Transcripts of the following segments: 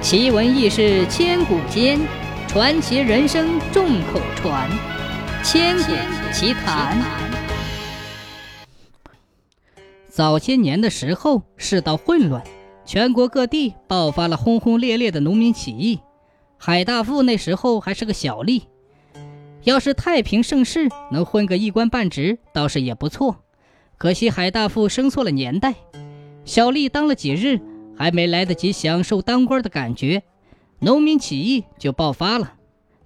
奇闻异事千古间，传奇人生众口传。千古奇谈。早些年的时候，世道混乱，全国各地爆发了轰轰烈烈的农民起义。海大富那时候还是个小吏，要是太平盛世，能混个一官半职，倒是也不错。可惜海大富生错了年代，小吏当了几日。还没来得及享受当官的感觉，农民起义就爆发了。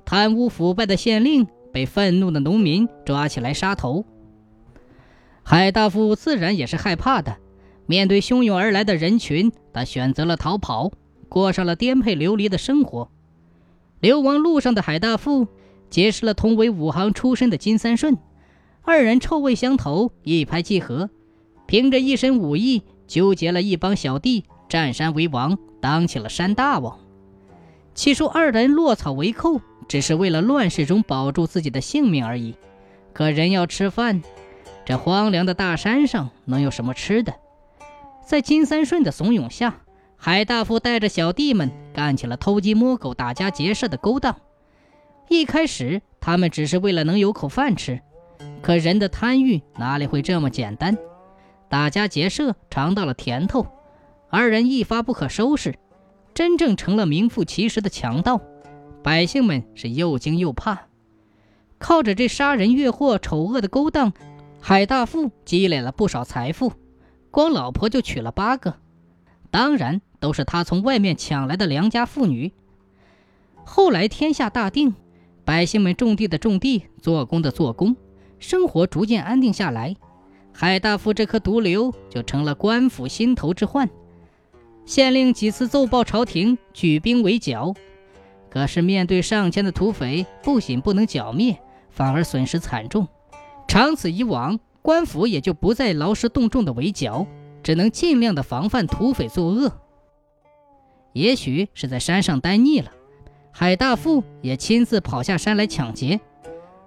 贪污腐败的县令被愤怒的农民抓起来杀头。海大富自然也是害怕的，面对汹涌而来的人群，他选择了逃跑，过上了颠沛流离的生活。流亡路上的海大富结识了同为武行出身的金三顺，二人臭味相投，一拍即合，凭着一身武艺，纠结了一帮小弟。占山为王，当起了山大王。起初，二人落草为寇，只是为了乱世中保住自己的性命而已。可人要吃饭，这荒凉的大山上能有什么吃的？在金三顺的怂恿下，海大富带着小弟们干起了偷鸡摸狗、打家劫舍的勾当。一开始，他们只是为了能有口饭吃，可人的贪欲哪里会这么简单？打家劫舍尝到了甜头。二人一发不可收拾，真正成了名副其实的强盗，百姓们是又惊又怕。靠着这杀人越货、丑恶的勾当，海大富积累了不少财富，光老婆就娶了八个，当然都是他从外面抢来的良家妇女。后来天下大定，百姓们种地的种地，做工的做工，生活逐渐安定下来，海大富这颗毒瘤就成了官府心头之患。县令几次奏报朝廷，举兵围剿，可是面对上千的土匪，不仅不能剿灭，反而损失惨重。长此以往，官府也就不再劳师动众的围剿，只能尽量的防范土匪作恶。也许是在山上待腻了，海大富也亲自跑下山来抢劫。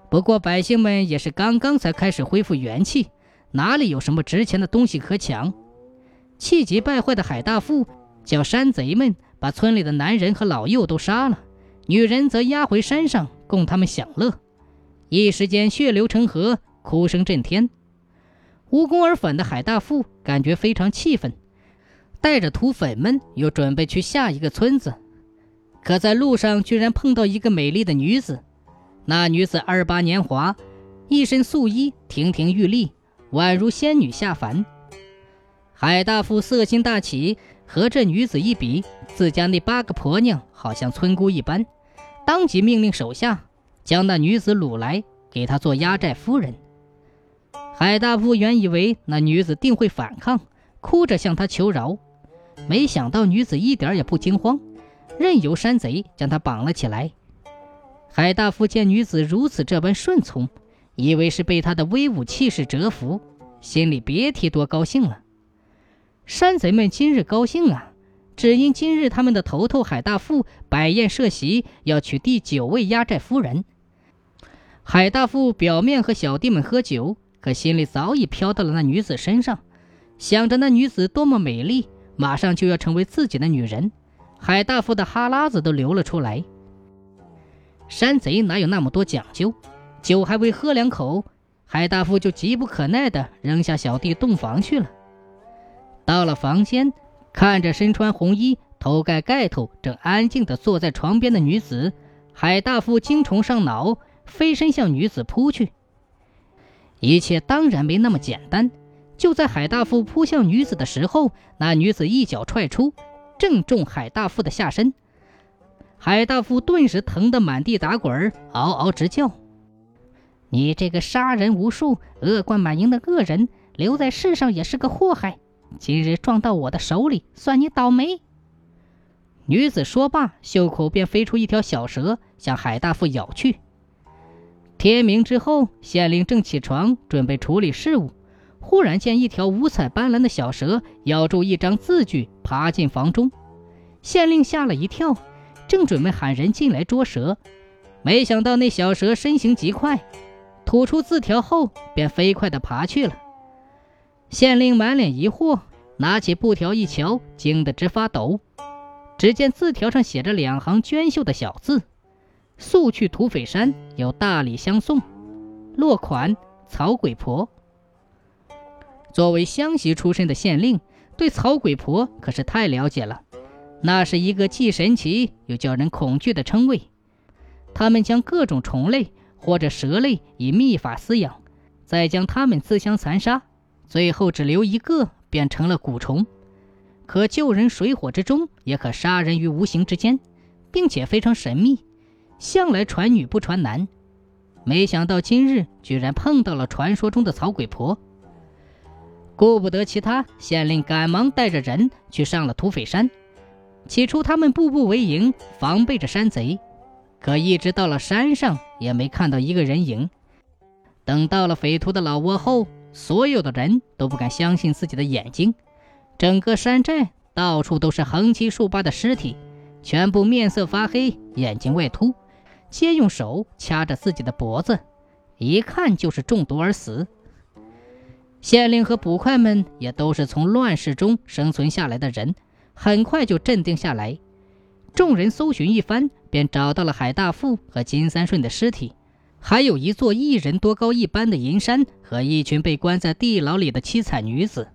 不过百姓们也是刚刚才开始恢复元气，哪里有什么值钱的东西可抢？气急败坏的海大富叫山贼们把村里的男人和老幼都杀了，女人则押回山上供他们享乐。一时间血流成河，哭声震天。无功而返的海大富感觉非常气愤，带着土匪们又准备去下一个村子。可在路上居然碰到一个美丽的女子，那女子二八年华，一身素衣，亭亭玉立，宛如仙女下凡。海大富色心大起，和这女子一比，自家那八个婆娘好像村姑一般，当即命令手下将那女子掳来，给她做压寨夫人。海大富原以为那女子定会反抗，哭着向他求饶，没想到女子一点也不惊慌，任由山贼将她绑了起来。海大富见女子如此这般顺从，以为是被她的威武气势折服，心里别提多高兴了。山贼们今日高兴啊，只因今日他们的头头海大富摆宴设席，要娶第九位压寨夫人。海大富表面和小弟们喝酒，可心里早已飘到了那女子身上，想着那女子多么美丽，马上就要成为自己的女人。海大富的哈喇子都流了出来。山贼哪有那么多讲究？酒还未喝两口，海大富就急不可耐地扔下小弟洞房去了。到了房间，看着身穿红衣、头盖盖头、正安静地坐在床边的女子，海大富精虫上脑，飞身向女子扑去。一切当然没那么简单。就在海大富扑向女子的时候，那女子一脚踹出，正中海大富的下身。海大富顿时疼得满地打滚，嗷嗷直叫：“你这个杀人无数、恶贯满盈的恶人，留在世上也是个祸害！”今日撞到我的手里，算你倒霉。女子说罢，袖口便飞出一条小蛇，向海大富咬去。天明之后，县令正起床准备处理事务，忽然见一条五彩斑斓的小蛇咬住一张字据，爬进房中。县令吓了一跳，正准备喊人进来捉蛇，没想到那小蛇身形极快，吐出字条后便飞快地爬去了。县令满脸疑惑，拿起布条一瞧，惊得直发抖。只见字条上写着两行娟秀的小字：“速去土匪山，有大礼相送。”落款：曹鬼婆。作为湘西出身的县令，对曹鬼婆可是太了解了。那是一个既神奇又叫人恐惧的称谓。他们将各种虫类或者蛇类以秘法饲养，再将它们自相残杀，最后只留一个，变成了蛊虫。可救人水火之中，也可杀人于无形之间，并且非常神秘，向来传女不传男。没想到今日居然碰到了传说中的曹鬼婆。顾不得其他，县令赶忙带着人去上了土匪山。起初他们步步为营，防备着山贼，可一直到了山上，也没看到一个人影。等到了匪徒的老窝后，所有的人都不敢相信自己的眼睛。整个山寨到处都是横七竖八的尸体，全部面色发黑，眼睛外凸，皆用手掐着自己的脖子，一看就是中毒而死。县令和捕快们也都是从乱世中生存下来的人，很快就镇定下来。众人搜寻一番，便找到了海大富和金三顺的尸体，还有一座一人多高一般的银山和一群被关在地牢里的七彩女子。